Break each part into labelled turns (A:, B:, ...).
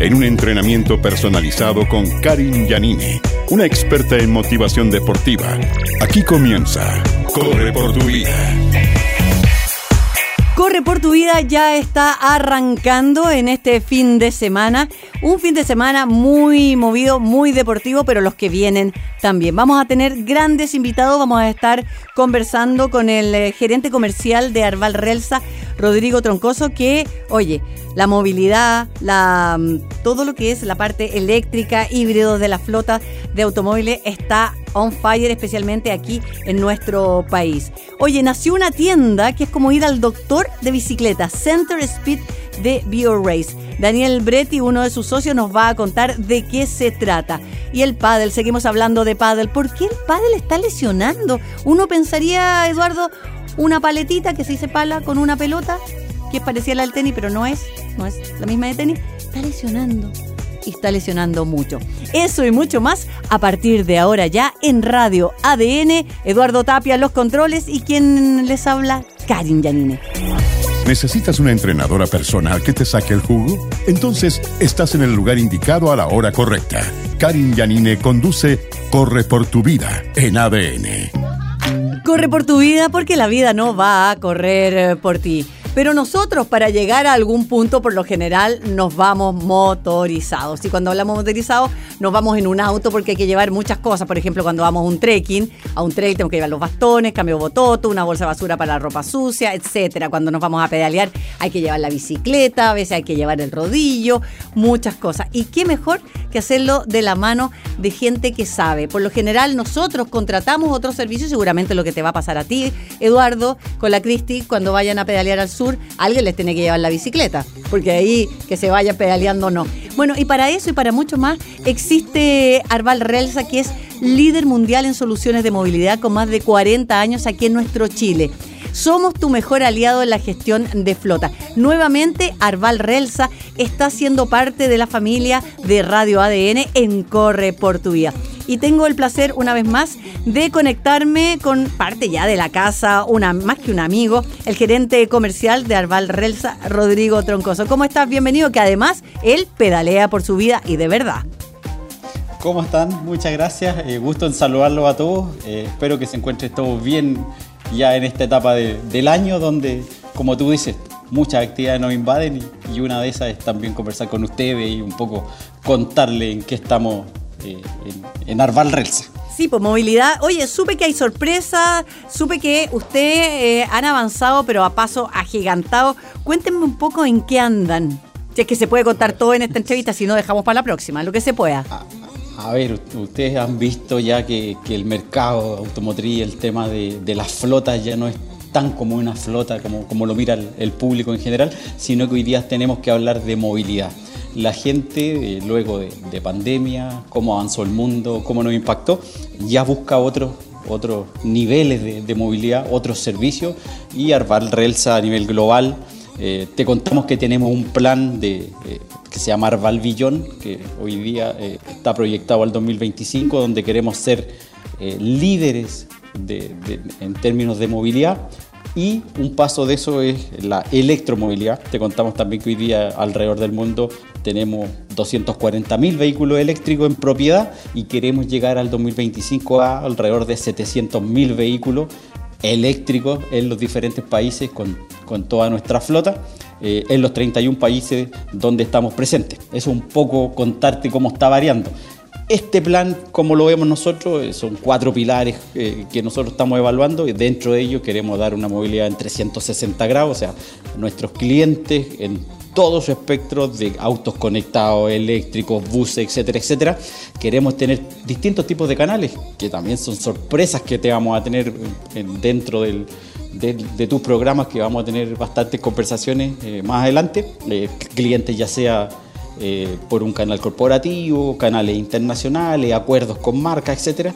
A: en un entrenamiento personalizado con Karin Yanine, una experta en motivación deportiva. Aquí comienza Corre por tu vida.
B: Corre por tu vida ya está arrancando en este fin de semana. Un fin de semana muy movido, muy deportivo, pero los que vienen también. Vamos a tener grandes invitados. Vamos a estar conversando con el eh, gerente comercial de Arval Relsa, Rodrigo Troncoso, que, oye, la movilidad, la, mm, todo lo que es la parte eléctrica, híbrido de la flota de automóviles está on fire, especialmente aquí en nuestro país. Oye, nació una tienda que es como ir al doctor de bicicleta, Center Speed de BioRace. Daniel Bretti, uno de sus socios, nos va a contar de qué se trata. Y el pádel, seguimos hablando de pádel. ¿Por qué el pádel está lesionando? Uno pensaría, Eduardo, una paletita que se dice pala con una pelota, que es parecida a la del tenis, pero no es, no es la misma de tenis, está lesionando y está lesionando mucho. Eso y mucho más a partir de ahora ya en Radio ADN. Eduardo Tapia, los controles y quien les habla, Karin Yanine.
A: ¿Necesitas una entrenadora personal que te saque el jugo? Entonces estás en el lugar indicado a la hora correcta. Karin Yanine conduce Corre por tu vida en ADN.
B: Corre por tu vida porque la vida no va a correr por ti. Pero nosotros para llegar a algún punto, por lo general, nos vamos motorizados. Y cuando hablamos motorizados, nos vamos en un auto porque hay que llevar muchas cosas. Por ejemplo, cuando vamos a un trekking, a un trail tenemos que llevar los bastones, cambio bototo, una bolsa de basura para la ropa sucia, etcétera. Cuando nos vamos a pedalear, hay que llevar la bicicleta, a veces hay que llevar el rodillo, muchas cosas. Y qué mejor que hacerlo de la mano de gente que sabe. Por lo general, nosotros contratamos otros servicios, seguramente lo que te va a pasar a ti, Eduardo, con la Cristi, cuando vayan a pedalear al sur alguien les tiene que llevar la bicicleta, porque ahí que se vaya pedaleando no. Bueno, y para eso y para mucho más existe Arval Relsa, que es líder mundial en soluciones de movilidad con más de 40 años aquí en nuestro Chile. Somos tu mejor aliado en la gestión de flota. Nuevamente, Arval Relsa está siendo parte de la familia de Radio ADN en Corre por tu Vida y tengo el placer una vez más de conectarme con parte ya de la casa, una más que un amigo, el gerente comercial de Arval Relsa, Rodrigo Troncoso. ¿Cómo estás? Bienvenido, que además él pedalea por su vida y de verdad.
C: ¿Cómo están? Muchas gracias. Eh, gusto en saludarlos a todos. Eh, espero que se encuentren todos bien ya en esta etapa del año donde, como tú dices, muchas actividades nos invaden y, una de esas es también conversar con ustedes y un poco contarle en qué estamos eh, en, Arval Relsa.
B: Sí, pues movilidad. Oye, supe que hay sorpresa, supe que ustedes eh, han avanzado, pero a paso agigantado. Cuéntenme un poco en qué andan. Si es que se puede contar todo en esta entrevista, si no dejamos para la próxima, lo que se pueda.
C: A, ver, ustedes han visto ya que, el mercado automotriz, el tema de, las flotas ya no es tan como una flota como, lo mira el, público en general, sino que hoy día tenemos que hablar de movilidad la gente, eh, luego de, pandemia, cómo avanzó el mundo, cómo nos impactó, ya busca otros otros niveles de, movilidad, otros servicios y Arval Relsa a nivel global. Eh, te contamos que tenemos un plan de, eh, que se llama Arval Billón, que hoy día está proyectado al 2025, donde queremos ser líderes en términos de movilidad y un paso de eso es la electromovilidad. Te contamos también que hoy día alrededor del mundo tenemos 240.000 vehículos eléctricos en propiedad y queremos llegar al 2025 a alrededor de 700.000 vehículos eléctricos en los diferentes países con, con toda nuestra flota, eh, en los 31 países donde estamos presentes. Eso es un poco contarte cómo está variando. Este plan, como lo vemos nosotros, eh, son cuatro pilares eh, que nosotros estamos evaluando y dentro de ellos queremos dar una movilidad en 360 grados, o sea, nuestros clientes en todo su espectro de autos conectados, eléctricos, buses, etcétera, etcétera. Queremos tener distintos tipos de canales, que también son sorpresas que te vamos a tener dentro de, tus programas, que vamos a tener bastantes conversaciones eh, más adelante. clientes ya sea eh, por un canal corporativo, canales internacionales, acuerdos con marcas, etc.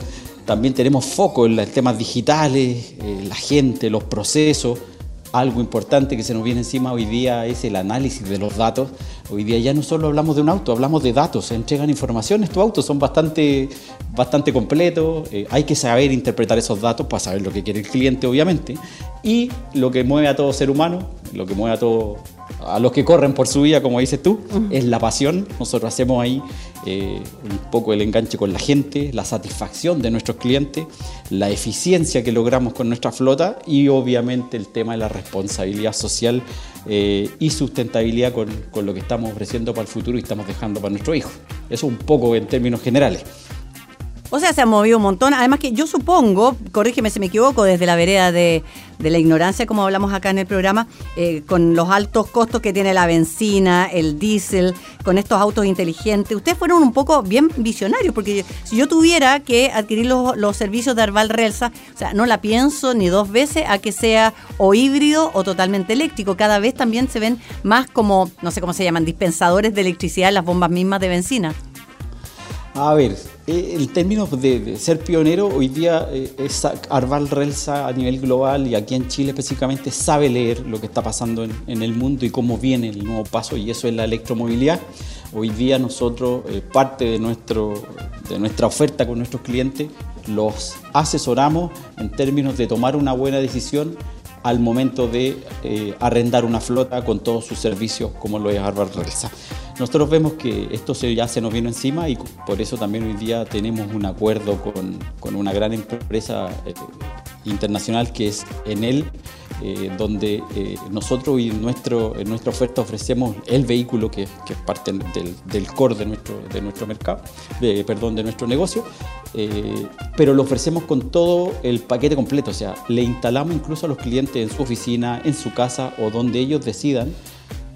C: También tenemos foco en los temas digitales, eh, la gente, los procesos. Algo importante que se nos viene encima hoy día es el análisis de los datos. Hoy día ya no solo hablamos de un auto, hablamos de datos, se entregan información. Estos autos son bastante, bastante completos, eh, hay que saber interpretar esos datos para saber lo que quiere el cliente, obviamente. Y lo que mueve a todo ser humano, lo que mueve a todo a los que corren por su vida, como dices tú, es la pasión. Nosotros hacemos ahí eh, un poco el enganche con la gente, la satisfacción de nuestros clientes, la eficiencia que logramos con nuestra flota y obviamente el tema de la responsabilidad social eh, y sustentabilidad con, con lo que estamos ofreciendo para el futuro y estamos dejando para nuestros hijos. Eso un poco en términos generales.
B: O sea, se ha movido un montón. Además que yo supongo, corrígeme si me equivoco, desde la vereda de, la ignorancia, como hablamos acá en el programa, eh, con los altos costos que tiene la benzina, el diésel, con estos autos inteligentes, ustedes fueron un poco bien visionarios, porque si yo tuviera que adquirir los, servicios de Arval Relsa, o sea, no la pienso ni dos veces a que sea o híbrido o totalmente eléctrico. Cada vez también se ven más como, no sé cómo se llaman, dispensadores de electricidad en las bombas mismas de benzina.
C: A ver, eh, el término de, ser pionero hoy día eh, es Arval Relsa a nivel global y aquí en Chile específicamente sabe leer lo que está pasando en, el mundo y cómo viene el nuevo paso y eso es la electromovilidad. Hoy día nosotros, eh, parte de, nuestro, de nuestra oferta con nuestros clientes, los asesoramos en términos de tomar una buena decisión al momento de arrendar una flota con todos sus servicios como lo es Arval Relsa. Nosotros vemos que esto ya se nos vino encima y por eso también hoy día tenemos un acuerdo con, una gran empresa eh, internacional que es Enel, eh, donde eh, nosotros y nuestro, en nuestra oferta ofrecemos el vehículo que, es parte del, core de nuestro, de nuestro mercado, perdón, de nuestro negocio, pero lo ofrecemos con todo el paquete completo, o sea, le instalamos incluso a los clientes en su oficina, en su casa o donde ellos decidan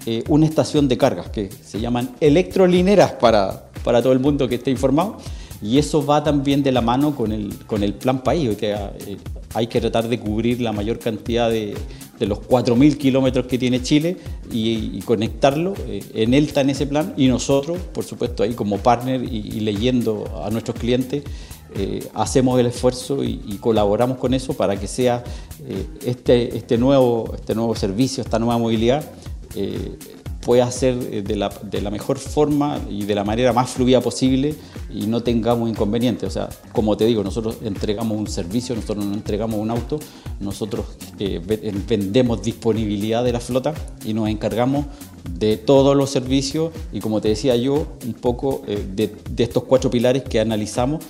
C: eh, una estación de cargas que se llaman electrolineras para, para todo el mundo que esté informado. Y eso va también de la mano con el, con el plan país, que eh, hay que tratar de cubrir la mayor cantidad de, de los 4.000 kilómetros que tiene Chile y, conectarlo. Eh, en él está en ese plan y nosotros, por supuesto, ahí como partner y, leyendo a nuestros clientes, hacemos el esfuerzo y, colaboramos con eso para que sea este, este, nuevo, este nuevo servicio, esta nueva movilidad eh, pueda ser eh, de la, de la, mejor forma y de la manera más fluida posible y no tengamos inconvenientes. O sea, como te digo, nosotros entregamos un servicio, nosotros no entregamos un auto, nosotros eh, vendemos disponibilidad de la flota y nos encargamos de todos los servicios y como te decía yo, un poco de, de, estos cuatro pilares que analizamos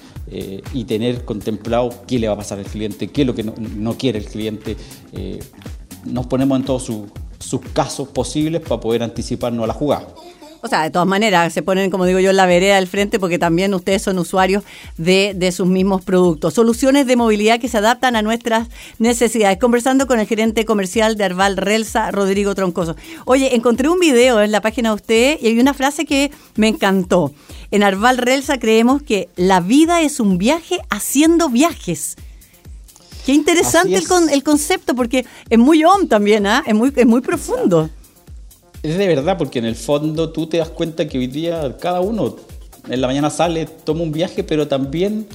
C: y tener contemplado qué le va a pasar al cliente, qué es lo que no, no quiere el cliente. nos ponemos en todo su sus casos posibles para poder anticiparnos a la jugada.
B: O sea, de todas maneras, se ponen, como digo yo, en la vereda del frente porque también ustedes son usuarios de, de, sus mismos productos. Soluciones de movilidad que se adaptan a nuestras necesidades. Conversando con el gerente comercial de Arval Relsa, Rodrigo Troncoso. Oye, encontré un video en la página de usted y hay una frase que me encantó. En Arval Relsa creemos que la vida es un viaje haciendo viajes. Qué interesante el, concepto, porque es muy on también, ¿ah? es, muy, es muy profundo.
C: Es de verdad, porque en el fondo tú te das cuenta que hoy día cada uno en la mañana sale, toma un viaje, pero también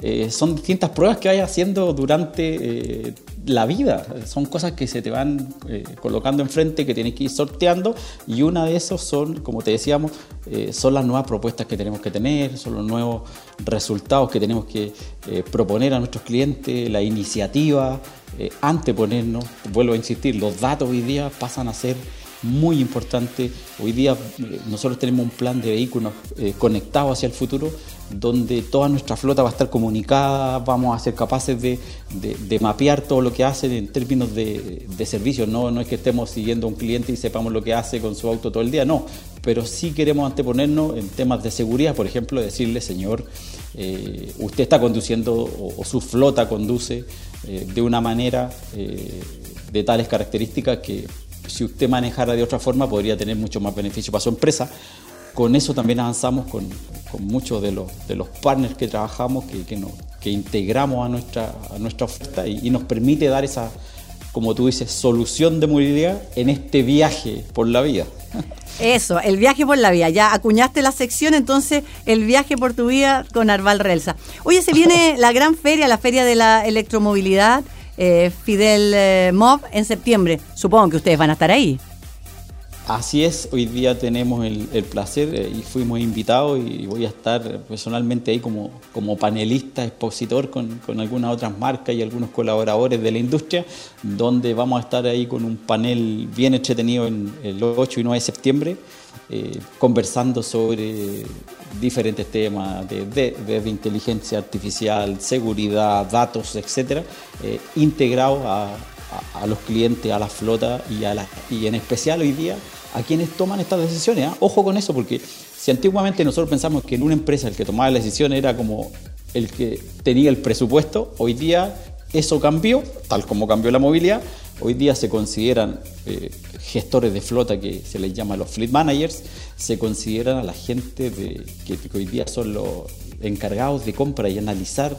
C: eh, son distintas pruebas que vayas haciendo durante eh, la vida. Son cosas que se te van eh, colocando enfrente, que tienes que ir sorteando, y una de esos son, como te decíamos, son las nuevas propuestas que tenemos que tener, son los nuevos resultados que tenemos que proponer a nuestros clientes, la iniciativa, anteponernos. Vuelvo a insistir, los datos hoy día pasan a ser muy importante. Hoy día eh, nosotros tenemos un plan de vehículos eh, conectados hacia el futuro, donde toda nuestra flota va a estar comunicada, vamos a ser capaces de, mapear todo lo que hacen en términos de, servicios. No, no es que estemos siguiendo a un cliente y sepamos lo que hace con su auto todo el día, no. Pero sí queremos anteponernos en temas de seguridad, por ejemplo, decirle, señor, eh, usted está conduciendo o, su flota conduce de una manera de tales características que si usted manejara de otra forma podría tener mucho más beneficio para su empresa. Con eso también avanzamos con, muchos de los, de los partners que trabajamos, que, que, integramos a nuestra, a nuestra oferta y, nos permite dar esa, como tú dices, solución de movilidad en este viaje por la vida.
B: Eso, el viaje por la vía. Ya acuñaste la sección, entonces el viaje por tu vía con Arval Relsa. Oye, se viene la gran feria, la feria de la electromovilidad, eh, Fidel eh, Mob, en septiembre. Supongo que ustedes van a estar ahí.
C: Así es, hoy día tenemos el, placer eh, y fuimos invitados y voy a estar personalmente ahí como, como panelista, expositor con, con, algunas otras marcas y algunos colaboradores de la industria, donde vamos a estar ahí con un panel bien entretenido en el 8 y 9 de septiembre, eh, conversando sobre diferentes temas de, inteligencia artificial, seguridad, datos, etcétera, eh, integrados a, a, los clientes, a la flota y, a la, y en especial hoy día a quienes toman estas decisiones. ¿ah? Ojo con eso, porque si antiguamente nosotros pensamos que en una empresa el que tomaba la decisión era como el que tenía el presupuesto, hoy día eso cambió, tal como cambió la movilidad. Hoy día se consideran eh, gestores de flota que se les llama los fleet managers, se consideran a la gente que, hoy día son los encargados de compra y analizar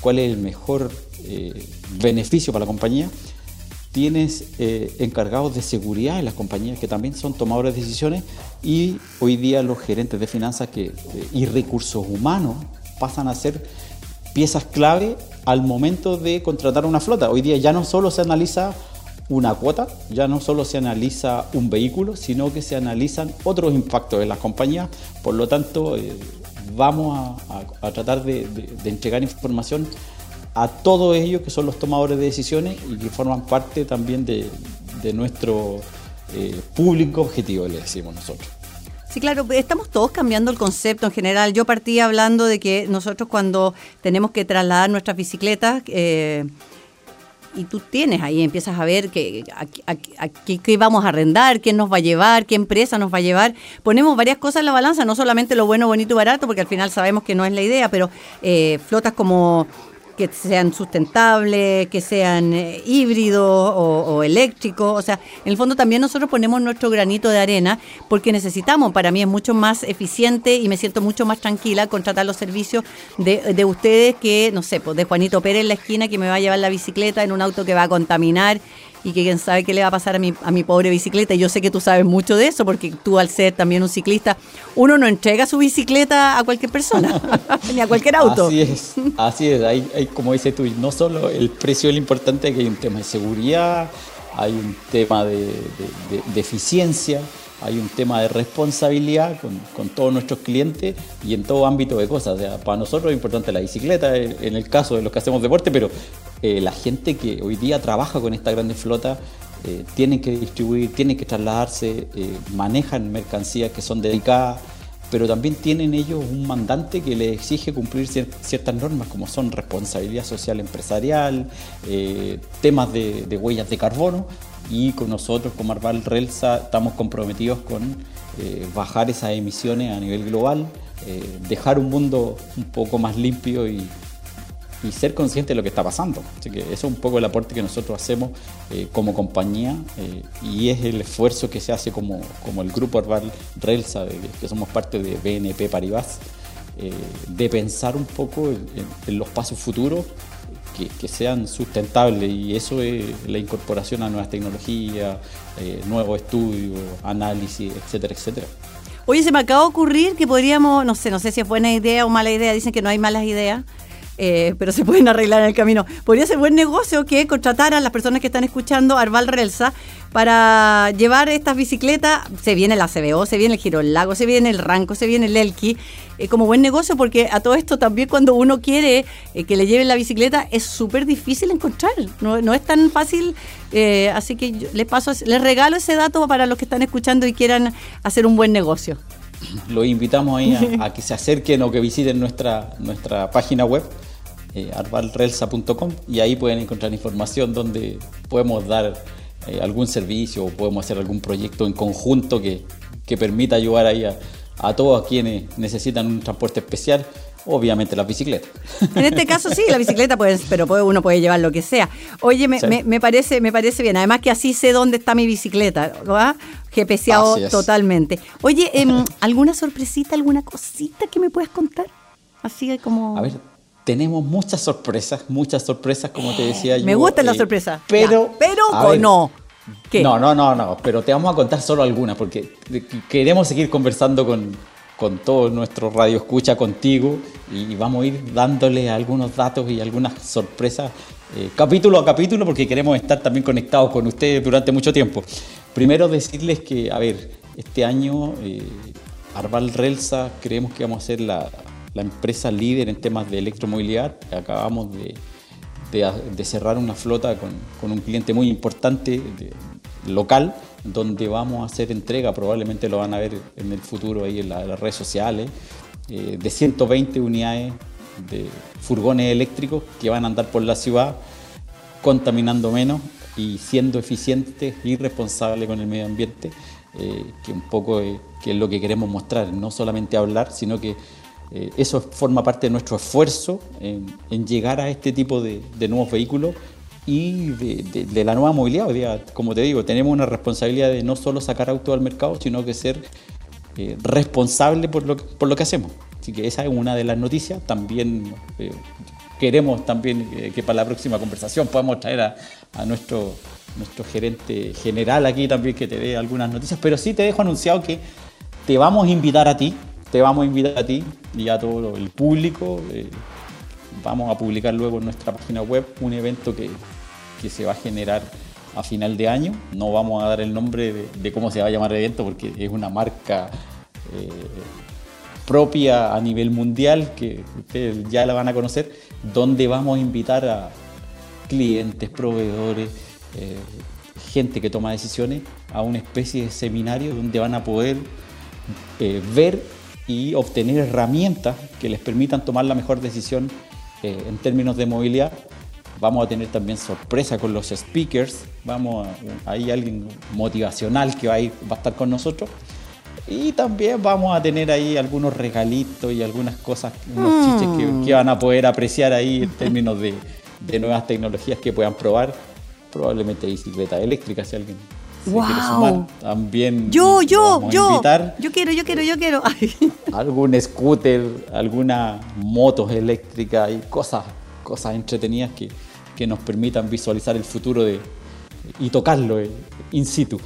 C: cuál es el mejor eh, beneficio para la compañía tienes eh, encargados de seguridad en las compañías que también son tomadores de decisiones y hoy día los gerentes de finanzas y recursos humanos pasan a ser piezas clave al momento de contratar una flota. Hoy día ya no solo se analiza una cuota, ya no solo se analiza un vehículo, sino que se analizan otros impactos en las compañías. Por lo tanto, eh, vamos a, tratar de entregar información a todos ellos que son los tomadores de decisiones y que forman parte también de, nuestro eh, público objetivo, le decimos nosotros.
B: Sí, claro, estamos todos cambiando el concepto en general. Yo partí hablando de que nosotros cuando tenemos que trasladar nuestras bicicletas, eh, y tú tienes ahí, empiezas a ver qué vamos a arrendar, quién nos va a llevar, qué empresa nos va a llevar. Ponemos varias cosas en la balanza, no solamente lo bueno, bonito y barato, porque al final sabemos que no es la idea, pero eh, flotas como que sean sustentables, que sean eh, híbridos o, eléctricos. O sea, en el fondo también nosotros ponemos nuestro granito de arena porque necesitamos, para mí es mucho más eficiente y me siento mucho más tranquila contratar los servicios de, de ustedes que, no sé, pues de Juanito Pérez en la esquina que me va a llevar la bicicleta en un auto que va a contaminar y que quién sabe qué le va a pasar a mi, a mi pobre bicicleta. Y yo sé que tú sabes mucho de eso, porque tú al ser también un ciclista, uno no entrega su bicicleta a cualquier persona, ni a cualquier auto.
C: Así es, así es. Hay, como dices tú, no solo el precio es lo importante, que hay un tema de seguridad, hay un tema de, de eficiencia, hay un tema de responsabilidad con, todos nuestros clientes y en todo ámbito de cosas. para nosotros es importante la bicicleta, en el caso de los que hacemos deporte, pero eh, la gente que hoy día trabaja con esta grande flota eh, tienen que distribuir, tienen que trasladarse, eh, manejan mercancías que son dedicadas, pero también tienen ellos un mandante que les exige cumplir ciertas normas como son responsabilidad social empresarial, temas de, de huellas de carbono, y con nosotros como Arval Relsa estamos comprometidos con eh, bajar esas emisiones a nivel global, eh, dejar un mundo un poco más limpio y, ser consciente de lo que está pasando. Así que eso es un poco el aporte que nosotros hacemos eh, como compañía y es el esfuerzo que se hace como, como el grupo Arval Relsa, que somos parte de BNP Paribas, de pensar un poco en los pasos futuros que, sean sustentables y eso es la incorporación a nuevas tecnologías, eh, nuevos estudios, análisis, etcétera, etcétera.
B: Oye, se me acaba de ocurrir que podríamos, no sé, no sé si es buena idea o mala idea, dicen que no hay malas ideas, eh, pero se pueden arreglar en el camino. Podría ser buen negocio que contratar a las personas que están escuchando Arval Relsa para llevar estas bicicletas. Se viene la CBO, se viene el Giro del Lago, se viene el Ranco, se viene el Elki, eh, como buen negocio, porque a todo esto también cuando uno quiere eh, que le lleven la bicicleta es súper difícil encontrar. No, no, es tan fácil. así que les paso, les regalo ese dato para los que están escuchando y quieran hacer un buen negocio.
C: Los invitamos ahí a, a que se acerquen o que visiten nuestra, nuestra página web eh, arvalrelsa.com y ahí pueden encontrar información donde podemos dar eh, algún servicio o podemos hacer algún proyecto en conjunto que, permita ayudar ahí a, todos quienes necesitan un transporte especial obviamente la bicicleta.
B: En este caso sí, la bicicleta, pues, pero uno puede llevar lo que sea. Oye, me, parece, me parece bien. Además que así sé dónde está mi bicicleta, ¿va? GPCado totalmente. Oye, em, ¿alguna sorpresita, alguna cosita que me puedas contar? Así como...
C: A ver, tenemos muchas sorpresas, muchas sorpresas, como te decía yo.
B: Me gusta la eh, sorpresa.
C: Pero,
B: pero no. ¿Qué?
C: No, no, no, no, pero te vamos a contar solo algunas porque queremos seguir conversando con, con todo nuestro radio escucha contigo y vamos a ir dándole algunos datos y algunas sorpresas eh, capítulo a capítulo porque queremos estar también conectados con ustedes durante mucho tiempo. Primero decirles que, a ver, este año eh, Arval Relsa creemos que vamos a ser la, la empresa líder en temas de electromovilidad. Acabamos de, de, cerrar una flota con, con, un cliente muy importante local, donde vamos a hacer entrega, probablemente lo van a ver en el futuro ahí en, las redes sociales, eh, de 120 unidades de furgones eléctricos que van a andar por la ciudad contaminando menos y siendo eficientes y responsables con el medio ambiente, eh, que un poco que es lo que queremos mostrar, no solamente hablar, sino que eh, eso forma parte de nuestro esfuerzo en, llegar a este tipo de, nuevos vehículos y de, la nueva movilidad. como te digo, tenemos una responsabilidad de no solo sacar autos al mercado, sino que ser eh, responsable por lo, que hacemos. Así que esa es una de las noticias. También eh, queremos también que para la próxima conversación podamos traer a, a nuestro, nuestro gerente general aquí también que te dé algunas noticias. Pero sí te dejo anunciado que te vamos a invitar a ti te vamos a invitar a ti y a todo el público. Eh, vamos a publicar luego en nuestra página web un evento que, se va a generar a final de año. No vamos a dar el nombre de, cómo se va a llamar el evento porque es una marca eh, propia a nivel mundial que ustedes ya la van a conocer, donde vamos a invitar a clientes, proveedores, eh, gente que toma decisiones a una especie de seminario donde van a poder ver y obtener herramientas que les permitan tomar la mejor decisión eh, en términos de movilidad. Vamos a tener también sorpresa con los speakers, vamos a, hay alguien motivacional que va a, ir, va a estar con nosotros. Y también vamos a tener ahí algunos regalitos y algunas cosas, unos chiches que, que, van a poder apreciar ahí en términos de, de nuevas tecnologías que puedan probar. Probablemente bicicleta eléctrica, si alguien
B: wow.
C: también.
B: Yo, yo, yo. Yo quiero, yo quiero, yo quiero.
C: algún scooter, alguna motos eléctricas y cosas, cosas entretenidas que, que nos permitan visualizar el futuro de, y tocarlo eh, in situ.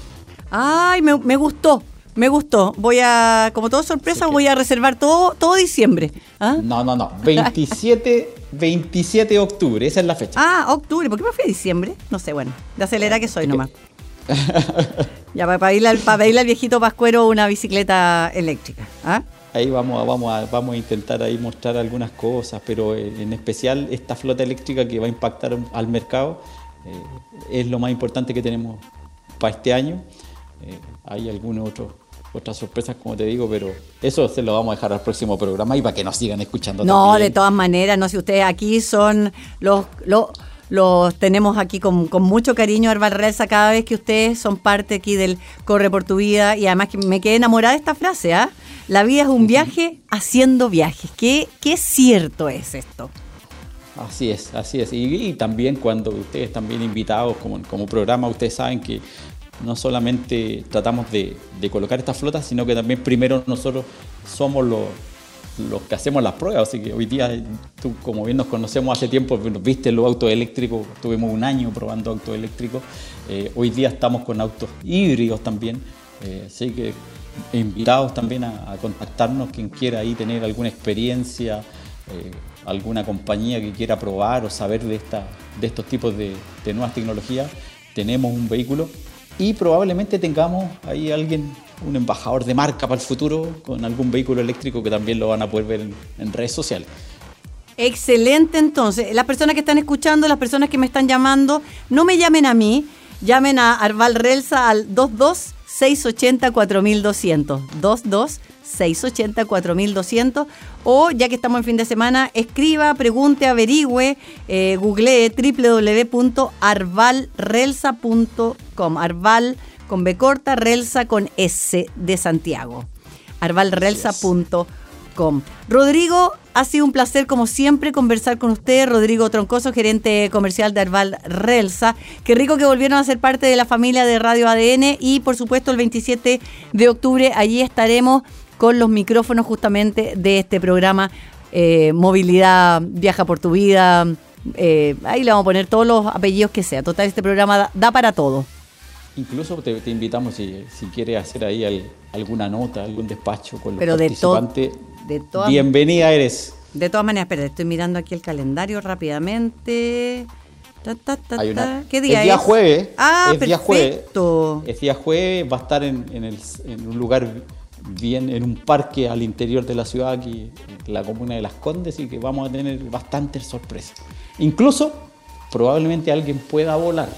B: Ay, me, me gustó. Me gustó. Voy a, como todo sorpresa, voy a reservar todo, todo diciembre. ¿Ah?
C: No, no, no. 27, 27 de octubre, esa es la fecha.
B: Ah, octubre. ¿Por qué me fui a diciembre? No sé, bueno. De acelera que soy nomás. ya, para pedirle, al, para al viejito Pascuero una bicicleta eléctrica. ¿ah?
C: Ahí vamos a, vamos, a, vamos a intentar ahí mostrar algunas cosas, pero en especial esta flota eléctrica que va a impactar al mercado eh, es lo más importante que tenemos para este año. Eh, hay algunas otras sorpresas, como te digo, pero eso se lo vamos a dejar al próximo programa y para que nos sigan escuchando.
B: No, de todas maneras, no sé, ustedes aquí son los, los los tenemos aquí con, mucho cariño, Arbal Relsa, cada vez que ustedes son parte aquí del Corre por tu vida. Y además que me quedé enamorada de esta frase, ¿ah? La vida es un viaje haciendo viajes. ¿Qué, qué cierto es esto?
C: Así es, así es. Y, también cuando ustedes están bien invitados como, como programa, ustedes saben que no solamente tratamos de, de colocar esta flota, sino que también primero nosotros somos los los que hacemos las pruebas. Así que hoy día, tú como bien nos conocemos hace tiempo, viste los autos eléctricos, tuvimos un año probando autos eléctricos. Eh, hoy día estamos con autos híbridos también. Eh, así que invitados también a, contactarnos quien quiera ahí tener alguna experiencia, eh, alguna compañía que quiera probar o saber de, esta, de estos tipos de, de nuevas tecnologías. Tenemos un vehículo y probablemente tengamos ahí alguien un embajador de marca para el futuro con algún vehículo eléctrico que también lo van a poder ver en, redes sociales.
B: Excelente, entonces. Las personas que están escuchando, las personas que me están llamando, no me llamen a mí, llamen a Arval Relsa al 22 680 4200. 22 680 4200. O ya que estamos en fin de semana, escriba, pregunte, averigüe, eh, googlee www.arvalrelsa.com. Arval con B corta, Relsa con S de Santiago. arvalrelsa.com. Rodrigo, ha sido un placer como siempre conversar con usted, Rodrigo Troncoso, gerente comercial de Arval Relsa. Qué rico que volvieron a ser parte de la familia de Radio ADN y por supuesto el 27 de octubre allí estaremos con los micrófonos justamente de este programa eh, Movilidad Viaja por tu Vida. Eh, ahí le vamos a poner todos los apellidos que sea. Total, este programa da para todo.
C: Incluso te, invitamos si, si quieres hacer ahí alguna nota, algún despacho con los
B: Pero
C: participantes.
B: De,
C: bienvenida eres.
B: De todas maneras, espera, estoy mirando aquí el calendario rápidamente.
C: ¿Qué día es? Día jueves.
B: Ah,
C: es
B: Día jueves.
C: Es día jueves, va a estar en, en, un lugar bien, en un parque al interior de la ciudad, aquí en la comuna de Las Condes, y que vamos a tener bastantes sorpresas. Incluso, probablemente alguien pueda volar.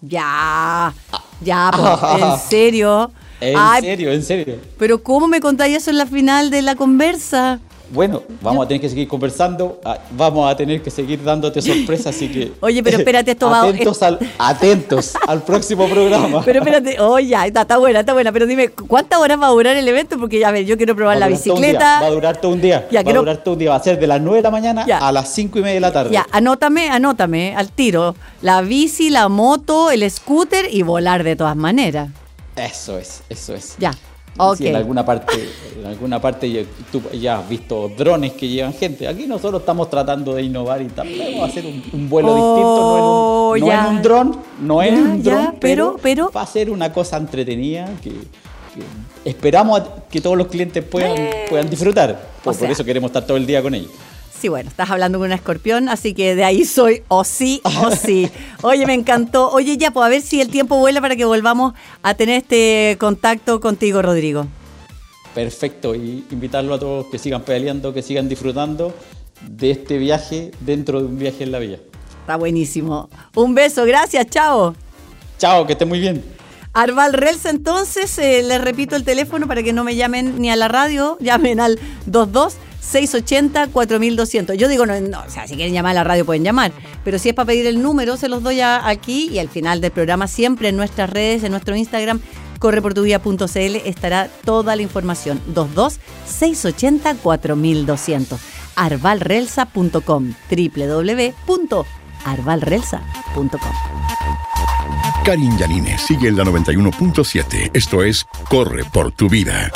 B: Ya, ya, en serio.
C: En serio, en serio.
B: Pero ¿cómo me contáis eso en la final de la conversa?
C: Bueno, vamos a tener que seguir conversando, ah, vamos a tener que seguir dándote sorpresas, así que...
B: Oye, pero espérate, esto
C: va... Atentos al, atentos al próximo programa.
B: Pero espérate, oye, ya, está, buena, está buena, pero dime, ¿cuántas horas va a durar el evento? Porque ya, a ver, yo quiero probar la bicicleta.
C: Va a durar todo un día, va a durar todo un día, va a ser de las 9 de la mañana a las 5 y media de la tarde.
B: Ya, anótame, anótame, al tiro, la bici, la moto, el scooter y volar de todas maneras.
C: Eso es, eso es.
B: Ya,
C: en alguna parte, en alguna parte tú ya has visto drones que llevan gente. Aquí nosotros estamos tratando de innovar y a hacer un, vuelo distinto, no en un, oh, no dron, no en un dron, pero, pero, va a ser una cosa entretenida que, esperamos que todos los clientes puedan, eh, puedan disfrutar. por eso queremos estar todo el día con ellos.
B: Sí, bueno, estás hablando con un escorpión, así que de ahí soy o sí o sí. Oye, me encantó. Oye, ya, pues a ver si el tiempo vuela para que volvamos a tener este contacto contigo, Rodrigo.
C: Perfecto, y invitarlo a todos que sigan pedaleando, que sigan disfrutando de este viaje dentro de un viaje en la vía.
B: Está buenísimo. Un beso, gracias, chao.
C: Chao, que esté muy bien.
B: Arval Rels, entonces, eh, les repito el teléfono para que no me llamen ni a la radio, llamen al 22 680-4200. Yo digo, no, o sea, si quieren llamar a la radio pueden llamar, pero si es para pedir el número, se los doy aquí y al final del programa siempre en nuestras redes, en nuestro Instagram, correportuvía.cl estará toda la información. 22 680 4200 arvalrelsa.com www.arvalrelsa.com
A: Karin Yanine sigue en la 91.7. Esto es Corre por tu vida.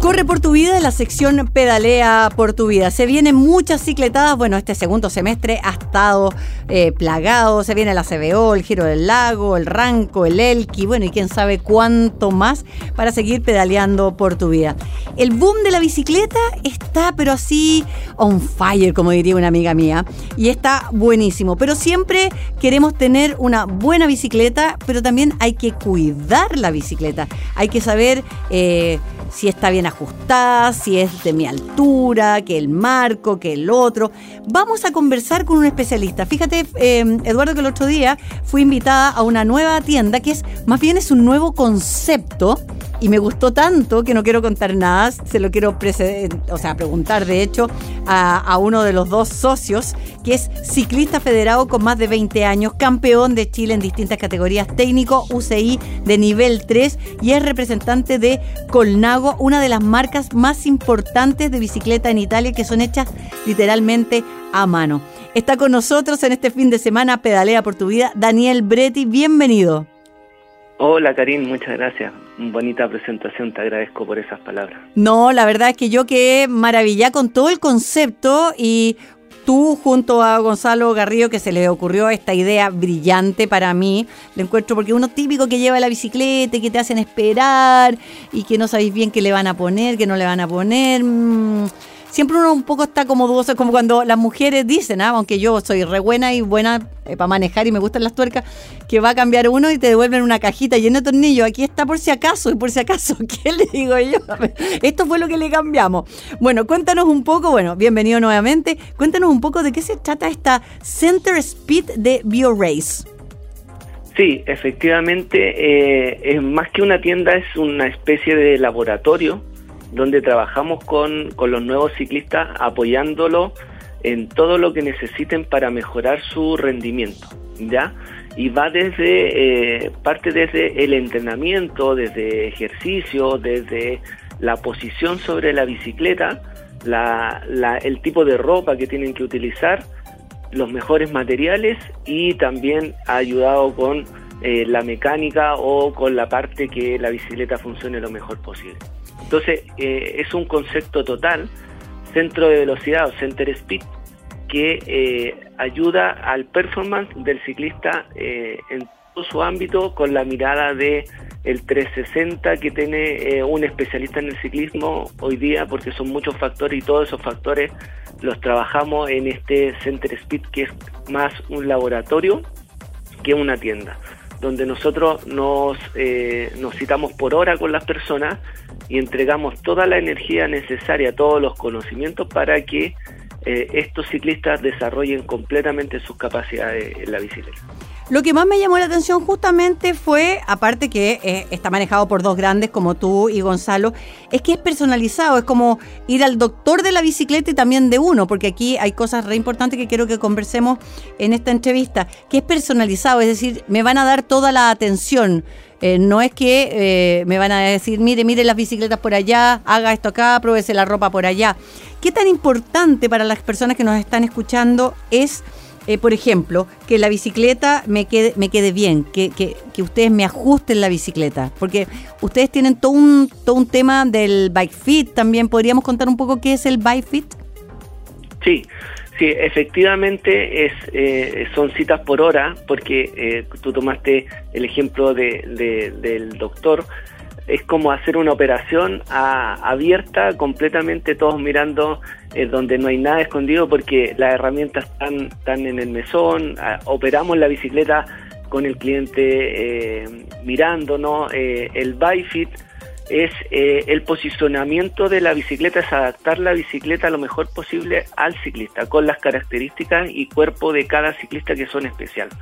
B: Corre por tu vida, la sección Pedalea por tu vida. Se vienen muchas cicletadas. Bueno, este segundo semestre ha estado eh, plagado. Se viene la CBO, el Giro del Lago, el Ranco, el Elqui. Bueno, y quién sabe cuánto más para seguir pedaleando por tu vida. El boom de la bicicleta está, pero así on fire, como diría una amiga mía. Y está buenísimo. Pero siempre queremos tener una buena bicicleta, pero también hay que cuidar la bicicleta. Hay que saber. Eh, si está bien ajustada, si es de mi altura, que el marco, que el otro. Vamos a conversar con un especialista. Fíjate, eh, Eduardo, que el otro día fui invitada a una nueva tienda que es, más bien es un nuevo concepto y me gustó tanto que no quiero contar nada, se lo quiero o sea, preguntar de hecho a, uno de los dos socios, que es ciclista federado con más de 20 años, campeón de Chile en distintas categorías, técnico UCI de nivel 3 y es representante de Colnago, una de las marcas más importantes de bicicleta en Italia que son hechas literalmente a mano. Está con nosotros en este fin de semana Pedalea por tu vida, Daniel Bretti, bienvenido.
D: Hola Karim, muchas gracias. Bonita presentación, te agradezco por esas palabras.
B: No, la verdad es que yo quedé maravillada con todo el concepto y tú junto a Gonzalo Garrido que se le ocurrió esta idea brillante para mí, lo encuentro porque uno típico que lleva la bicicleta y que te hacen esperar y que no sabéis bien qué le van a poner, qué no le van a poner. Mm, siempre uno un poco está como dudoso, como cuando las mujeres dicen, ¿ah? aunque yo soy re buena y buena eh, para manejar y me gustan las tuercas, que va a cambiar uno y te devuelven una cajita llena de tornillos. Aquí está por si acaso, y por si acaso, ¿qué le digo yo? Esto fue lo que le cambiamos. Bueno, cuéntanos un poco, bueno, bienvenido nuevamente, cuéntanos un poco de qué se trata esta Center Speed de BioRace.
D: Sí, efectivamente, eh, es más que una tienda, es una especie de laboratorio donde trabajamos con, los nuevos ciclistas apoyándolo en todo lo que necesiten para mejorar su rendimiento, ¿ya? Y va desde, eh, parte desde el entrenamiento, desde ejercicio, desde la posición sobre la bicicleta, el tipo de ropa que tienen que utilizar, los mejores materiales y también ha ayudado con eh, la mecánica o con la parte que la bicicleta funcione lo mejor posible. Entonces, eh, es un concepto total, centro de velocidad o center speed, que eh, ayuda al performance del ciclista eh, en todo su ámbito con la mirada de el 360 que tiene un especialista en el ciclismo hoy día, porque son muchos factores y todos esos factores los trabajamos en este Center Speed, que es más un laboratorio que una tienda, donde nosotros nos, eh, nos citamos por hora con las personas y entregamos toda la energía necesaria, todos los conocimientos para que eh, estos ciclistas desarrollen completamente sus capacidades en la bicicleta.
B: Lo que más me llamó la atención justamente fue, aparte que eh, está manejado por dos grandes como tú y Gonzalo, es que es personalizado, es como ir al doctor de la bicicleta y también de uno, porque aquí hay cosas re importantes que quiero que conversemos en esta entrevista, que es personalizado, es decir, me van a dar toda la atención. Eh, no es que eh, me van a decir, mire, mire las bicicletas por allá, haga esto acá, pruébese la ropa por allá. ¿Qué tan importante para las personas que nos están escuchando es eh, por ejemplo, que la bicicleta me quede, me quede bien, que, que, ustedes me ajusten la bicicleta, porque ustedes tienen todo un, todo un tema del bike fit también. ¿Podríamos contar un poco qué es el bike fit?
D: Sí, sí, efectivamente es, eh, son citas por hora, porque eh, tú tomaste el ejemplo de, del doctor es como hacer una operación abierta, completamente todos mirando eh, donde no hay nada escondido porque las herramientas están, están en el mesón, operamos la bicicleta con el cliente eh, mirándonos, eh, el ByFit es el posicionamiento de la bicicleta, es adaptar la bicicleta lo mejor posible al ciclista, con las características y cuerpo de cada ciclista que son especiales.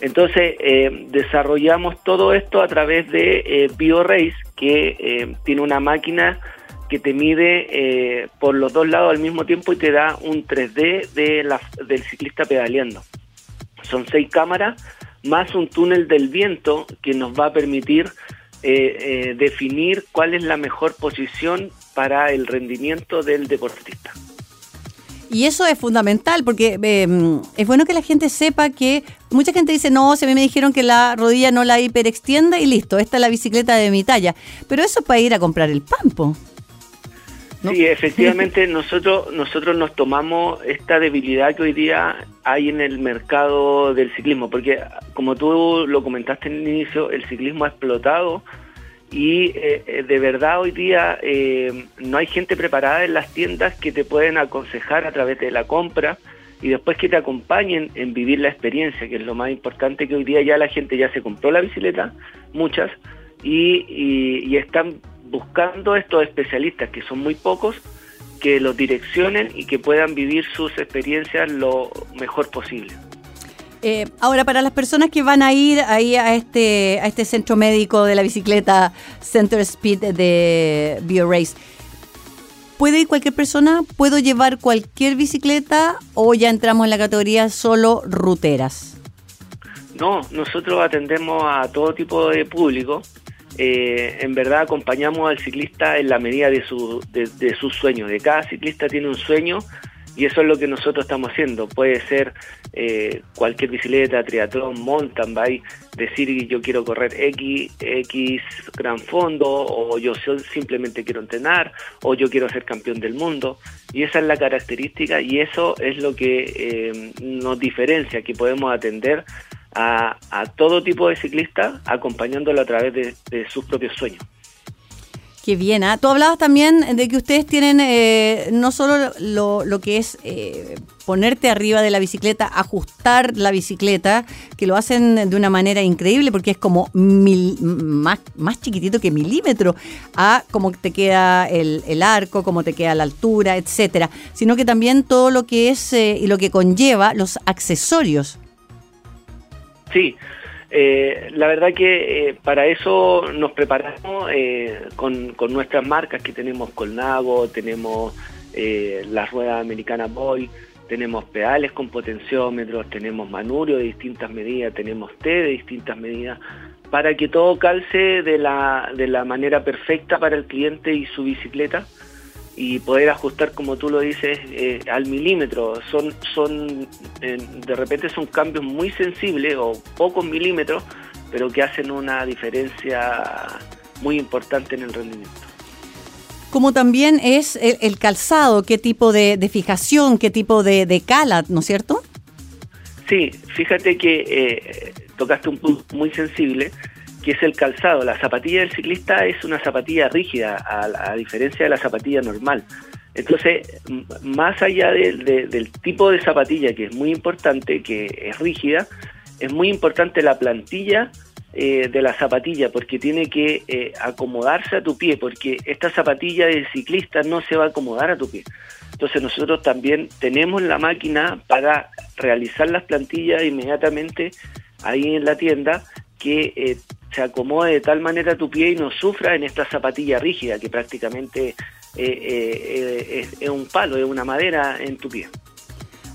D: Entonces, eh, desarrollamos todo esto a través de eh, BioRace, que eh, tiene una máquina que te mide eh, por los dos lados al mismo tiempo y te da un 3D de la, del ciclista pedaleando. Son seis cámaras más un túnel del viento que nos va a permitir definir cuál es la mejor posición para el rendimiento del deportista.
B: Y eso es fundamental porque es bueno que la gente sepa que mucha gente dice, no, se me dijeron que la rodilla no la hiperextienda y listo, esta es la bicicleta de mi talla. Pero eso es para ir a comprar el pampo.
D: Sí, efectivamente nosotros, nosotros nos tomamos esta debilidad que hoy día hay en el mercado del ciclismo, porque como tú lo comentaste en el inicio, el ciclismo ha explotado y eh, eh, de verdad hoy día eh, no hay gente preparada en las tiendas que te pueden aconsejar a través de la compra y después que te acompañen en vivir la experiencia, que es lo más importante que hoy día ya la gente ya se compró la bicicleta, muchas, y, están buscando estos especialistas, que son muy pocos, que los direccionen y que puedan vivir sus experiencias lo mejor posible.
B: Eh, ahora, para las personas que van a ir ahí a este, a este centro médico de la bicicleta Center Speed de BioRace, ¿puede ir cualquier persona? ¿Puedo llevar cualquier bicicleta o ya entramos en la categoría solo ruteras?
D: No, nosotros atendemos a todo tipo de público. Eh, en verdad acompañamos al ciclista en la medida de su, de, de su sueño. De cada ciclista tiene un sueño y eso es lo que nosotros estamos haciendo. Puede ser eh, cualquier bicicleta, triatlón, mountain bike, decir yo quiero correr X, X gran fondo, o yo simplemente quiero entrenar, o yo quiero ser campeón del mundo. Y esa es la característica y eso es lo que eh, nos diferencia, que podemos atender a, todo tipo de ciclista acompañándolo a través de sus propios sueños.
B: Qué bien, ¿ah? tú hablabas también de que ustedes tienen eh, no solo lo, que es eh, ponerte arriba de la bicicleta, ajustar la bicicleta, que lo hacen de una manera increíble porque es como más, más chiquitito que milímetro, a cómo te queda el, arco, cómo te queda la altura, etcétera, sino que también todo lo que es eh, y lo que conlleva los accesorios.
D: Sí, eh, la verdad que eh, para eso nos preparamos eh, con, nuestras marcas que tenemos Colnago, tenemos la rueda americana Boy, tenemos pedales con potenciómetros, tenemos manurio de distintas medidas, tenemos T de distintas medidas, para que todo calce de la, de la manera perfecta para el cliente y su bicicleta y poder ajustar, como tú lo dices, eh, al milímetro. Son, son de repente son cambios muy sensibles o pocos milímetros, pero que hacen una diferencia muy importante en el rendimiento.
B: Como también es el, calzado, qué tipo de, fijación, qué tipo de, de cala, ¿no es cierto?
D: Sí, fíjate que eh, tocaste un punto muy sensible, que es el calzado. La zapatilla del ciclista es una zapatilla rígida, a, diferencia de la zapatilla normal. Entonces, más allá del tipo de zapatilla, que es muy importante, que es rígida, es muy importante la plantilla eh, de la zapatilla, porque tiene que eh, acomodarse a tu pie, porque esta zapatilla de ciclista no se va a acomodar a tu pie. Entonces nosotros también tenemos la máquina para realizar las plantillas inmediatamente ahí en la tienda que eh, se acomode de tal manera tu pie y no sufra en esta zapatilla rígida que prácticamente eh, eh, es, un palo, es una madera en tu pie.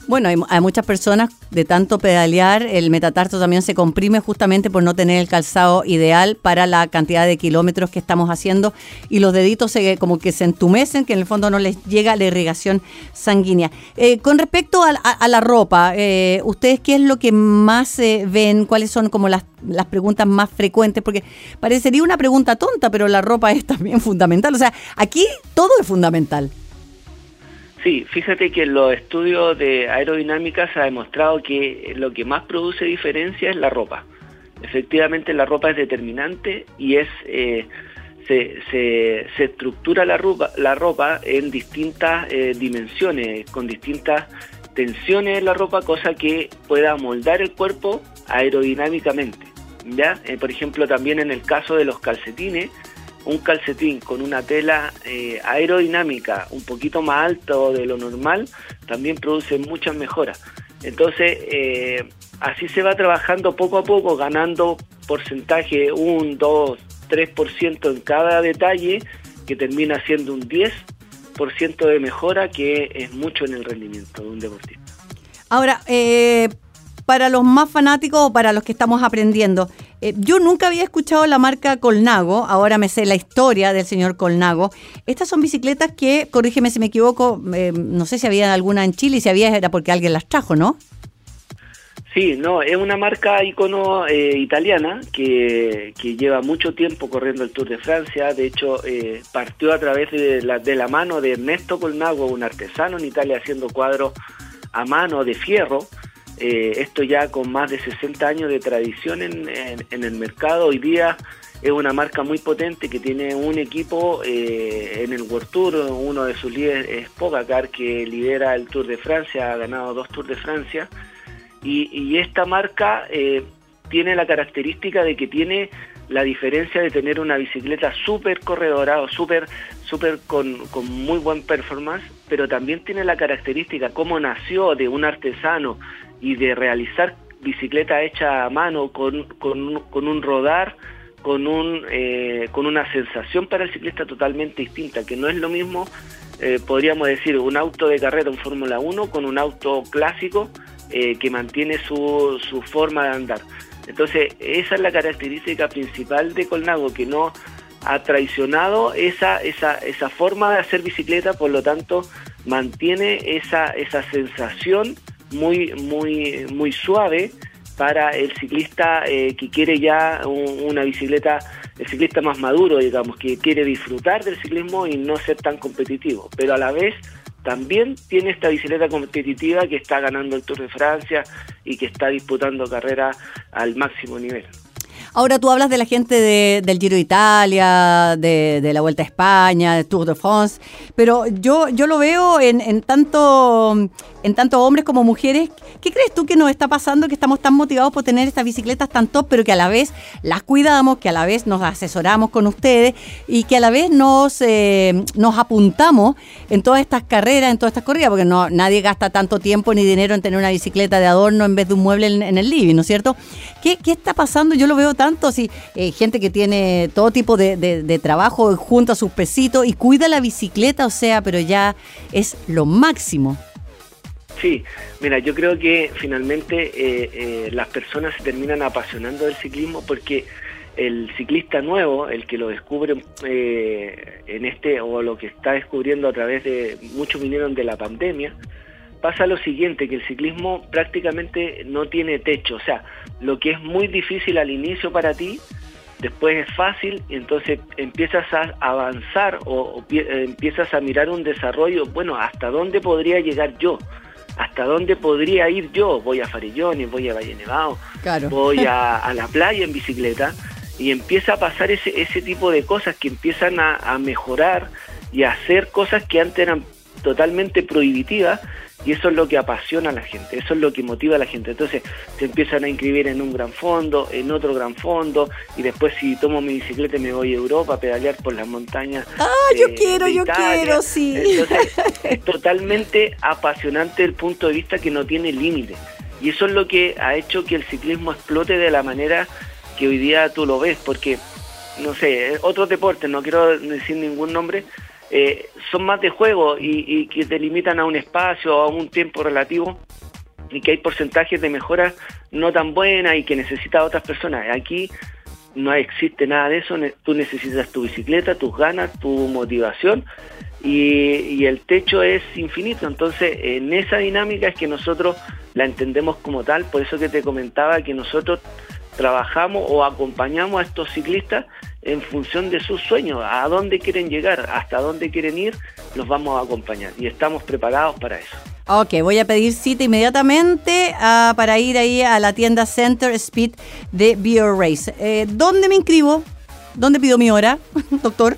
B: Bueno, hay, muchas personas de tanto pedalear, el metatarso también se comprime justamente por no tener el calzado ideal para la cantidad de kilómetros que estamos haciendo y los deditos se, como que se entumecen, que en el fondo no les llega la irrigación sanguínea. Eh, con respecto a, la ropa, eh, ¿ustedes qué es lo que más eh, ven? ¿Cuáles son como las, las preguntas más frecuentes? Porque parecería una pregunta tonta, pero la ropa es también fundamental. O sea, aquí todo es fundamental.
D: Sí, fíjate que en los estudios de aerodinámica se ha demostrado que lo que más produce diferencia es la ropa. Efectivamente la ropa es determinante y es eh, se, se, estructura la ropa, la ropa en distintas eh, dimensiones, con distintas tensiones en la ropa, cosa que pueda moldar el cuerpo aerodinámicamente. ¿ya? Eh, por ejemplo, también en el caso de los calcetines, un calcetín con una tela eh, aerodinámica un poquito más alto de lo normal también produce muchas mejoras. Entonces, eh, así se va trabajando poco a poco, ganando porcentaje 1, 2, 3% en cada detalle, que termina siendo un 10% de mejora, que es mucho en el rendimiento de un deportista.
B: Ahora, eh, para los más fanáticos o para los que estamos aprendiendo, eh, yo nunca había escuchado la marca Colnago, ahora me sé la historia del señor Colnago. Estas son bicicletas que, corrígeme si me equivoco, eh, no sé si había alguna en Chile si había era porque alguien las trajo, ¿no?
D: Sí, no, es una marca icono eh, italiana que, lleva mucho tiempo corriendo el Tour de Francia. De hecho, partió a través de la, de la mano de Ernesto Colnago, un artesano en Italia haciendo cuadros a mano de fierro. Eh, esto ya con más de 60 años de tradición en, el mercado, hoy día es una marca muy potente que tiene un equipo eh, en el World Tour, uno de sus líderes es Pogacar que lidera el Tour de Francia, ha ganado dos Tours de Francia. Y, esta marca eh, tiene la característica de que tiene la diferencia de tener una bicicleta súper corredora o súper super con, con muy buen performance, pero también tiene la característica como nació de un artesano y de realizar bicicleta hecha a mano con, con, un rodar, con, un, eh, con una sensación para el ciclista totalmente distinta, que no es lo mismo, eh, podríamos decir, un auto de carrera en Fórmula 1 con un auto clásico eh, que mantiene su, su forma de andar. Entonces, esa es la característica principal de Colnago, que no ha traicionado esa, esa, esa forma de hacer bicicleta, por lo tanto, mantiene esa, esa sensación muy, muy, muy suave para el ciclista eh, que quiere ya una bicicleta, el ciclista más maduro, digamos, que quiere disfrutar del ciclismo y no ser tan competitivo, pero a la vez también tiene esta bicicleta competitiva que está ganando el Tour de Francia y que está disputando carreras al máximo nivel.
B: Ahora tú hablas de la gente del Giro de Italia, de, la Vuelta a España, de Tour de France, pero yo, yo lo veo en, en tanto en tanto hombres como mujeres. ¿Qué crees tú que nos está pasando que estamos tan motivados por tener estas bicicletas tan top, pero que a la vez las cuidamos, que a la vez nos asesoramos con ustedes y que a la vez nos, eh, nos apuntamos en todas estas carreras, en todas estas corridas, porque no nadie gasta tanto tiempo ni dinero en tener una bicicleta de adorno en vez de un mueble en, el living, ¿no es cierto? ¿Qué, está pasando? Yo lo veo tanto, así, eh, gente que tiene todo tipo de, trabajo junto sus pesitos y cuida la bicicleta, o sea, pero ya es lo máximo.
D: Sí, mira, yo creo que finalmente eh, eh, las personas se terminan apasionando del ciclismo porque el ciclista nuevo, el que lo descubre eh, en este o lo que está descubriendo a través de muchos vinieron de la pandemia, pasa lo siguiente, que el ciclismo prácticamente no tiene techo, o sea, lo que es muy difícil al inicio para ti, después es fácil y entonces empiezas a avanzar o, o empiezas a mirar un desarrollo, bueno, ¿hasta dónde podría llegar yo? hasta dónde podría ir yo. Voy a Farillones, voy a Valle Nevado, voy a, la playa en bicicleta y empieza a pasar ese, ese tipo de cosas que empiezan a, a mejorar y a hacer cosas que antes eran totalmente prohibitivas y eso es lo que apasiona a la gente, eso es lo que motiva a la gente. Entonces se empiezan a inscribir en un gran fondo, en otro gran fondo, y después si tomo mi bicicleta me voy a Europa a pedalear por las montañas.
B: Ah, yo quiero, yo quiero, sí.
D: Entonces es totalmente apasionante el punto de vista que no tiene límite. Y eso es lo que ha hecho que el ciclismo explote de la manera que hoy día tú lo ves, porque, no sé, otros deportes, no quiero decir ningún nombre, eh, son más de juego y, que te limitan a un espacio o a un tiempo relativo y que hay porcentajes de mejora no tan buenas y que necesitas otras personas. Aquí no existe nada de eso, tú necesitas tu bicicleta, tus ganas, tu motivación y, el techo es infinito. Entonces, en esa dinámica es que nosotros la entendemos como tal, por eso que te comentaba que nosotros trabajamos o acompañamos a estos ciclistas en función de sus sueños, a dónde quieren llegar, hasta dónde quieren ir, los vamos a acompañar y estamos preparados para eso.
B: Ok, voy a pedir cita inmediatamente ah, para ir ahí a la tienda Center Speed de BioRace. Eh, ¿Dónde me inscribo? ¿Dónde pido mi hora, doctor?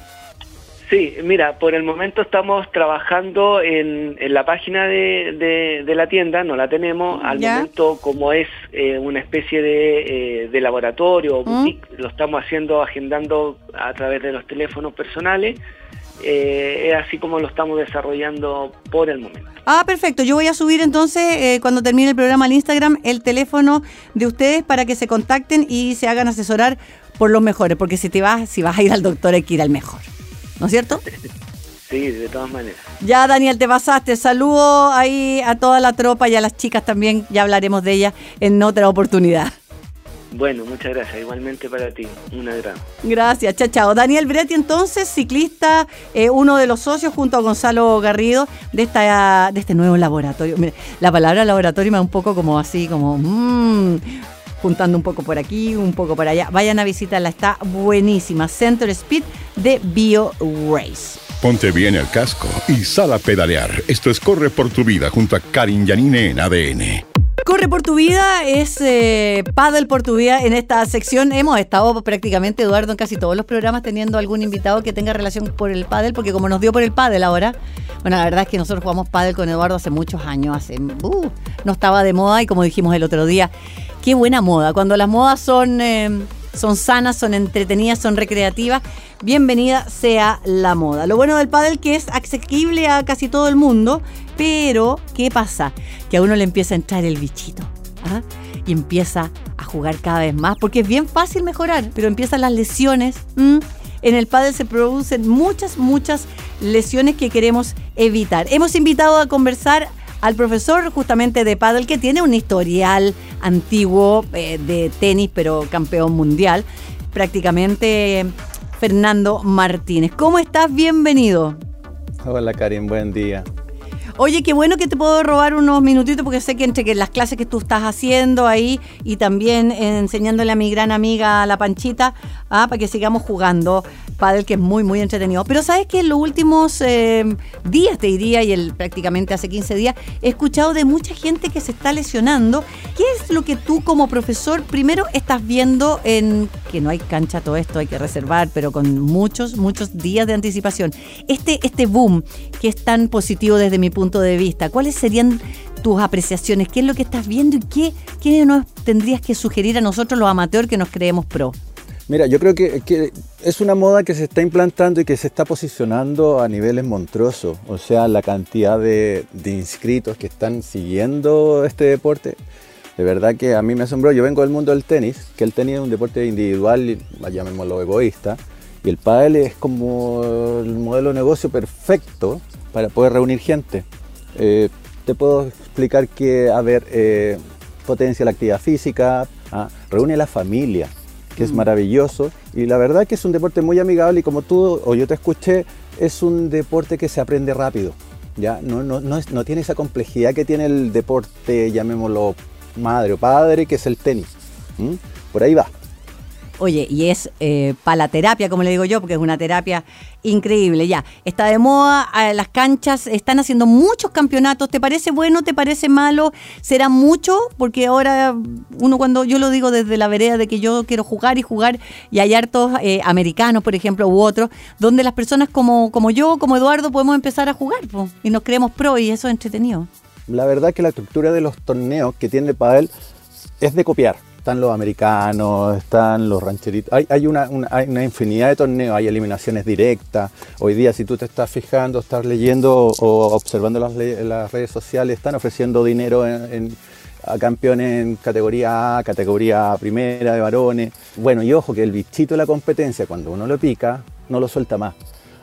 D: Sí, mira, por el momento estamos trabajando en, la página de, la tienda, no la tenemos. Al momento, como es eh, una especie de, eh, laboratorio o ¿Mm? boutique, lo estamos haciendo, agendando a través de los teléfonos personales. Eh, es así como lo estamos desarrollando por el momento.
B: Ah, perfecto. Yo voy a subir entonces, cuando termine el programa al Instagram, el teléfono de ustedes para que se contacten y se hagan asesorar por los mejores, porque si te vas, si vas a ir al doctor hay que ir al mejor. ¿No es cierto?
D: Sí, de todas maneras.
B: Ya, Daniel, te pasaste. Saludo ahí a toda la tropa y a las chicas también. Ya hablaremos de ellas en otra oportunidad.
D: Bueno, muchas gracias. Igualmente para ti. Un abrazo.
B: Gracias. Chao, chao. Daniel Bretti, entonces, ciclista, eh, uno de los socios junto a Gonzalo Garrido de, esta, de este nuevo laboratorio. la palabra laboratorio me da un poco como así, como... Mmm, juntando un poco por aquí, un poco por allá. Vayan a visitarla, está buenísima. Center Speed de Bio Race.
A: Ponte bien el casco y sal a pedalear. Esto es Corre por tu vida junto a Karin Yanine en ADN.
B: Corre por tu vida es eh, Paddle por tu vida. En esta sección hemos estado prácticamente, Eduardo, en casi todos los programas teniendo algún invitado que tenga relación por el paddle, porque como nos dio por el paddle ahora, bueno, la verdad es que nosotros jugamos paddle con Eduardo hace muchos años, hace, uh, no estaba de moda y como dijimos el otro día, qué buena moda. Cuando las modas son, eh, son sanas, son entretenidas, son recreativas, bienvenida sea la moda. Lo bueno del pádel que es asequible a casi todo el mundo, pero ¿qué pasa? Que a uno le empieza a entrar el bichito. ¿ah? Y empieza a jugar cada vez más, porque es bien fácil mejorar, pero empiezan las lesiones. En el pádel se producen muchas, muchas lesiones que queremos evitar. Hemos invitado a conversar al profesor justamente de paddle que tiene un historial antiguo eh, de tenis, pero campeón mundial, prácticamente Fernando Martínez. ¿Cómo estás? Bienvenido.
E: Hola Karim, buen día.
B: Oye, qué bueno que te puedo robar unos minutitos porque sé que entre que las clases que tú estás haciendo ahí y también enseñándole a mi gran amiga la Panchita, ah, para que sigamos jugando pádel que es muy, muy entretenido. Pero sabes que en los últimos eh, días, te diría, y el, prácticamente hace 15 días, he escuchado de mucha gente que se está lesionando. ¿Qué es lo que tú como profesor primero estás viendo en que no hay cancha todo esto, hay que reservar, pero con muchos, muchos días de anticipación? Este, este boom que es tan positivo desde mi punto de vista, ¿cuáles serían tus apreciaciones? ¿Qué es lo que estás viendo y qué, qué nos tendrías que sugerir a nosotros los amateurs que nos creemos pro?
E: Mira, yo creo que, es una moda que se está implantando y que se está posicionando a niveles monstruosos. O sea, la cantidad de, inscritos que están siguiendo este deporte, de verdad que a mí me asombró. Yo vengo del mundo del tenis, que el tenis es un deporte individual, llamémoslo egoísta, y el pádel es como el modelo de negocio perfecto para poder reunir gente. Eh, te puedo explicar que, a ver, eh, potencia la actividad física, ¿ah? reúne a la familia que es mm. maravilloso. Y la verdad que es un deporte muy amigable y como tú o yo te escuché, es un deporte que se aprende rápido. ¿ya? No, no, no, tiene esa complejidad que tiene el deporte, llamémoslo madre o padre, que es el tenis. Por ahí va.
B: Oye, y es eh, palaterapia, como le digo yo, porque es una terapia increíble. Ya, está de moda, las canchas están haciendo muchos campeonatos. ¿Te parece bueno? ¿Te parece malo? ¿Será mucho? Porque ahora uno cuando yo lo digo desde la vereda de que yo quiero jugar y jugar, y hay hartos eh, americanos, por ejemplo, u otros, donde las personas como, como yo, como Eduardo, podemos empezar a jugar y nos creemos pro y eso es entretenido.
E: La verdad que la estructura de los torneos que tiene Padel es de copiar. Están los americanos, están los rancheritos. Hay, hay, una, una- hay una infinidad de torneos, hay eliminaciones directas. Hoy día, si tú te estás fijando, estás leyendo o observando las, las redes sociales, están ofreciendo dinero en- en- a campeones en categoría A, categoría primera de varones. Bueno, y ojo que el bichito de la competencia, cuando uno lo pica, no lo suelta más.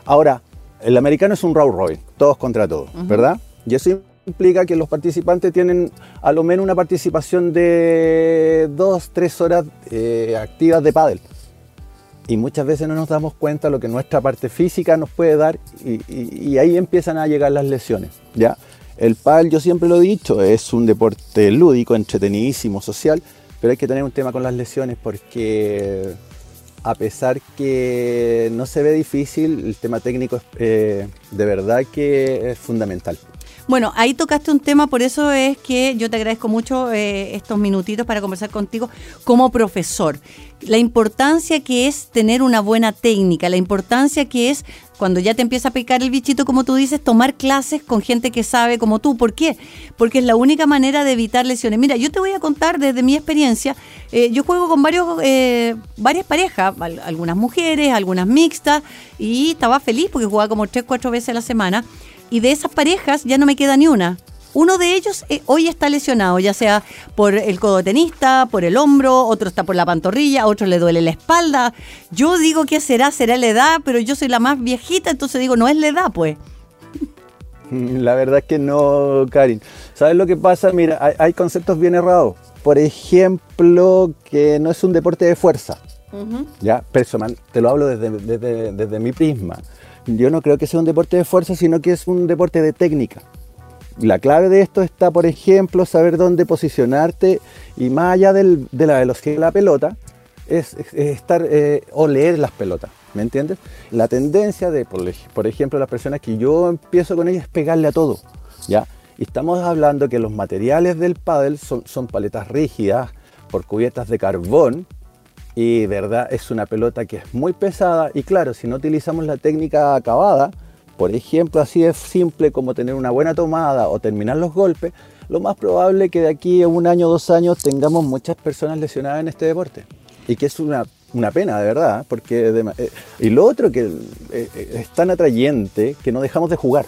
E: Ahora, el americano es un round robin, todos contra todos, ¿verdad? Y eso implica que los participantes tienen a lo menos una participación de dos, tres horas eh, activas de pádel. Y muchas veces no nos damos cuenta lo que nuestra parte física nos puede dar y ahí empiezan a llegar las lesiones, ¿ya? El pádel, yo siempre lo he dicho, es un deporte lúdico, entretenidísimo, social, pero hay que tener un tema con las lesiones porque a pesar que no se ve difícil, el tema técnico es, eh, de verdad que es fundamental.
B: Bueno, ahí tocaste un tema, por eso es que yo te agradezco mucho eh, estos minutitos para conversar contigo como profesor. La importancia que es tener una buena técnica, la importancia que es cuando ya te empieza a picar el bichito, como tú dices, tomar clases con gente que sabe como tú. ¿Por qué? Porque es la única manera de evitar lesiones. Mira, yo te voy a contar desde mi experiencia. eh, yo juego con varios, eh, varias parejas, al- algunas mujeres, algunas mixtas, y estaba feliz porque jugaba como tres, cuatro veces a la semana y de esas parejas ya no me queda ni una. Uno de ellos eh, hoy está lesionado, ya sea por el codo tenista, por el hombro, otro está por la pantorrilla, otro le duele la espalda. Yo digo que será, será la edad, pero yo soy la más viejita, entonces digo, no es la edad, pues.
E: La verdad es que no, Karin. ¿Sabes lo que pasa? Mira, hay, hay conceptos bien errados. Por ejemplo, que no es un deporte de fuerza. Ya, personal, te lo hablo desde, desde- desde mi prisma. Yo no creo que sea un deporte de fuerza, sino que es un deporte de técnica. La clave de esto está, por ejemplo, saber dónde posicionarte y más allá de la velocidad de la pelota, es, es- es estar eh, o leer las pelotas, ¿me entiendes? La tendencia de, por ejemplo, las personas que yo empiezo con ellas es pegarle a todo, ¿ya? Y estamos hablando que los materiales del pádel son, son paletas rígidas por cubiertas de carbón y verdad es una pelota que es muy pesada y claro, si no utilizamos la técnica acabada, por ejemplo, así es simple como tener una buena tomada o terminar los golpes, lo más probable que de aquí a un año o dos años tengamos muchas personas lesionadas en este deporte. Y que es una, una pena, de verdad, porque... eh, y lo otro que eh, eh, es tan atrayente que no dejamos de jugar.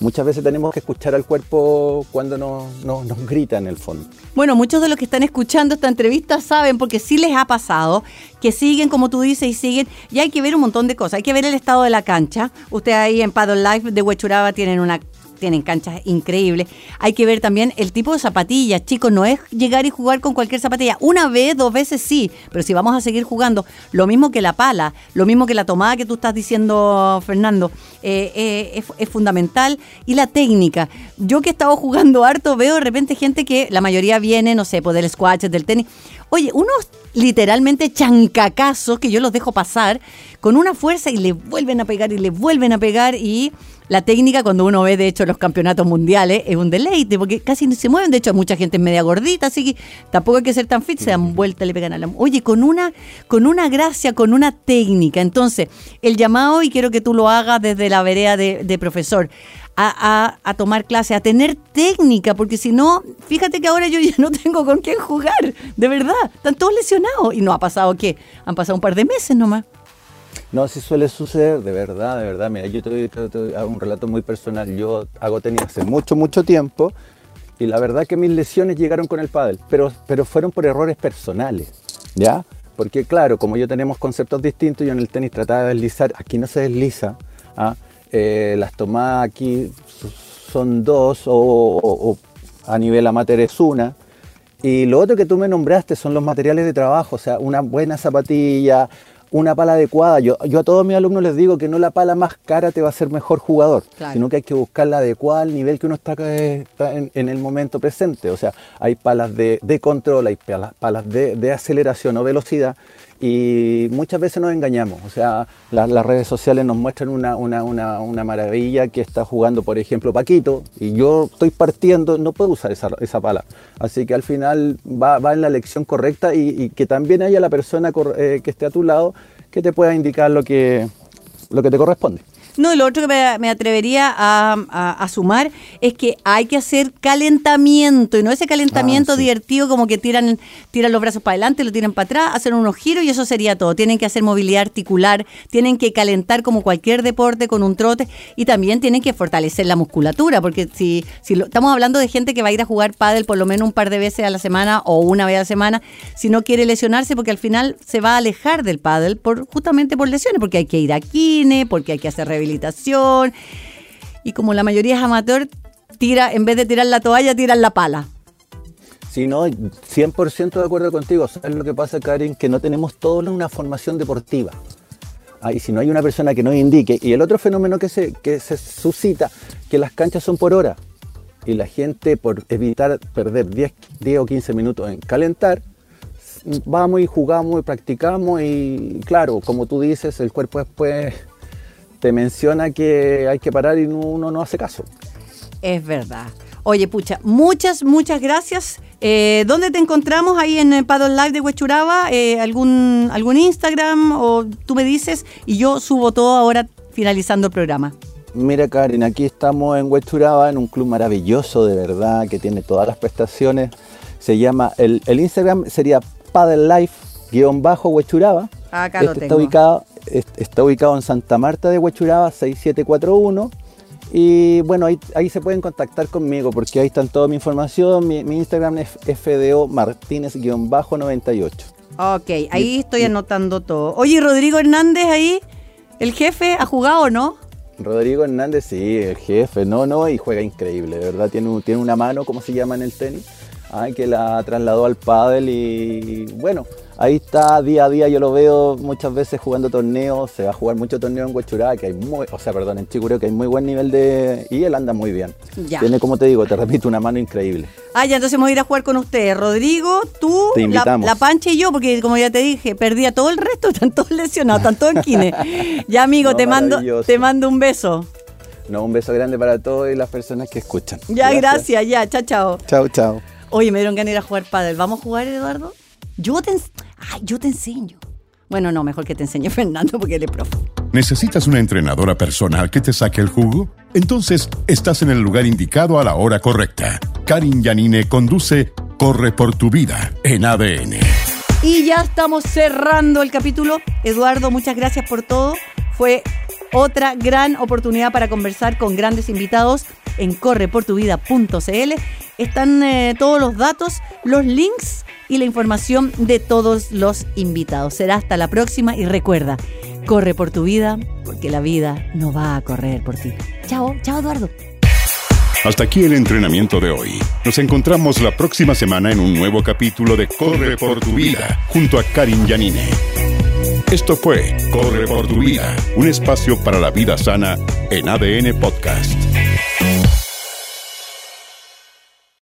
E: Muchas veces tenemos que escuchar al cuerpo cuando nos, nos, nos grita en el fondo.
B: Bueno, muchos de los que están escuchando esta entrevista saben, porque sí les ha pasado, que siguen, como tú dices, y siguen. Y hay que ver un montón de cosas. Hay que ver el estado de la cancha. Usted ahí en Paddle Life de Huechuraba tienen una tienen canchas increíbles. Hay que ver también el tipo de zapatillas, chicos, no es llegar y jugar con cualquier zapatilla. Una vez, dos veces sí, pero si vamos a seguir jugando, lo mismo que la pala, lo mismo que la tomada que tú estás diciendo, Fernando, eh, eh, es, fundamental. Y la técnica. Yo que he estado jugando harto, veo de repente gente que la mayoría viene, no sé, pues del squash, del tenis. Oye, unos literalmente chancacazos que yo los dejo pasar con una fuerza y le vuelven a pegar y le vuelven a pegar y la técnica cuando uno ve de hecho los campeonatos mundiales es un deleite porque casi no se mueven, de hecho mucha gente es media gordita, así que tampoco hay que ser tan fit, se dan vuelta, le pegan a la... Oye, con una, con una gracia, con una técnica. Entonces, el llamado, y quiero que tú lo hagas desde la vereda de, de profesor, a, a- a tomar clase, a tener técnica, porque si no, fíjate que ahora yo ya no tengo con quién jugar, de verdad, están todos lesionados. Y no ha pasado qué, han pasado un par de meses nomás.
E: No, sí suele suceder, de verdad, de verdad. Mira, yo te te- te- hago un relato muy personal. Yo hago tenis hace mucho, mucho tiempo y la verdad que mis lesiones llegaron con el pádel, pero, pero fueron por errores personales, ¿ya? Porque claro, como yo tenemos conceptos distintos, yo en el tenis trataba de deslizar, aquí no se desliza, ¿ah? Eh, las tomadas aquí son dos o, o- o a nivel amateur es una. Y lo otro que tú me nombraste son los materiales de trabajo, o sea, una buena zapatilla, una pala adecuada. Yo, yo a todos mis alumnos les digo que no la pala más cara te va a hacer mejor jugador,
B: Claro.
E: sino que hay que buscar la adecuada al nivel que uno está, eh, está en, en el momento presente. O sea, hay palas de, de control, hay palas, palas de, de aceleración o velocidad. Y muchas veces nos engañamos. O sea, la- las redes sociales nos muestran una, una- una- una maravilla que está jugando, por ejemplo, Paquito, y yo estoy partiendo, no puedo usar esa, esa pala. Así que al final va, va en la lección correcta y, y que también haya la persona eh, que esté a tu lado que te pueda indicar lo que, lo que te corresponde.
B: No, lo otro que me, me atrevería a, a- a sumar es que hay que hacer calentamiento, y no ese calentamiento
E: Ah, sí.
B: divertido como que tiran, tiran los brazos para adelante, lo tiran para atrás, hacen unos giros y eso sería todo. Tienen que hacer movilidad articular, tienen que calentar como cualquier deporte con un trote y también tienen que fortalecer la musculatura, porque si, si lo- estamos hablando de gente que va a ir a jugar pádel por lo menos un par de veces a la semana o una vez a la semana, si no quiere lesionarse, porque al final se va a alejar del pádel por, justamente por lesiones, porque hay que ir a kine, porque hay que hacer Y como la mayoría es amateur, tira, en vez de tirar la toalla, tiran la pala.
E: Sí, no, 100% de acuerdo contigo. ¿Sabes lo que pasa, Karen? Que no tenemos todos una formación deportiva. Ah, y si no hay una persona que nos indique. Y el otro fenómeno que se, que se suscita, que las canchas son por hora. Y la gente, por evitar perder 10, 10 o 15 minutos en calentar, vamos y jugamos y practicamos. Y claro, como tú dices, el cuerpo después te menciona que hay que parar y uno no hace caso.
B: Es verdad. Oye, pucha, muchas, muchas gracias. Eh, ¿Dónde te encontramos? Ahí en el Paddle Live de Huechuraba. Eh, ¿algún, ¿Algún Instagram? O tú me dices y yo subo todo ahora finalizando el programa.
E: Mira Karen, aquí estamos en Huechuraba, en un club maravilloso de verdad, que tiene todas las prestaciones. Se llama, el, el Instagram sería paddlelife-huechuraba.
B: Acá lo
E: Este
B: tengo.
E: Está ubicado, está ubicado en Santa Marta de Huechuraba, 6741. Y bueno, ahí, ahí se pueden contactar conmigo porque ahí están toda mi información. Mi, mi Instagram es FDO Martínez-98.
B: Ok, ahí estoy anotando todo. Oye, ¿y Rodrigo Hernández ahí, el jefe, ¿ha jugado o no?
E: Rodrigo Hernández, sí, el jefe, no, no, y juega increíble, de verdad, tiene, tiene una mano, como se llama en el tenis, ay, que la trasladó al pádel y bueno, ahí está día a día, yo lo veo muchas veces jugando torneos, se va a jugar mucho torneo en Huechurá, que hay muy, o sea, perdón, en Chicureo, que hay muy buen nivel de, y él anda muy bien.
B: Ya.
E: Tiene, como te digo, te repito, una mano increíble.
B: Ah, ya, entonces vamos a ir a jugar con ustedes. Rodrigo, tú,
E: Te
B: la,
E: invitamos.
B: la Pancha y yo, porque como ya te dije, perdí a todo el resto, están todos lesionados, están todos en kine. Ya, amigo,
E: No,
B: te mando te mando un beso.
E: No, un beso grande para todos y las personas que escuchan.
B: Ya, gracias, ya, chao, chao.
E: Chao, chao.
B: Oye, me dieron ganas de ir a jugar pádel. ¿Vamos a jugar, Eduardo? Yo te, Ay, yo te enseño. Bueno, no, mejor que te enseñe Fernando porque él es profe.
A: ¿Necesitas una entrenadora personal que te saque el jugo? Entonces estás en el lugar indicado a la hora correcta. Karin Yanine conduce Corre por tu vida en ADN.
B: Y ya estamos cerrando el capítulo. Eduardo, muchas gracias por todo. Fue otra gran oportunidad para conversar con grandes invitados en correportuvida.cl. Están eh, todos los datos, los links y la información de todos los invitados. Será hasta la próxima y recuerda, corre por tu vida porque la vida no va a correr por ti. Chao, chao Eduardo.
A: Hasta aquí el entrenamiento de hoy. Nos encontramos la próxima semana en un nuevo capítulo de Corre por tu vida junto a Karin Yanine. Esto fue Corre por tu vida, un espacio para la vida sana en ADN Podcast.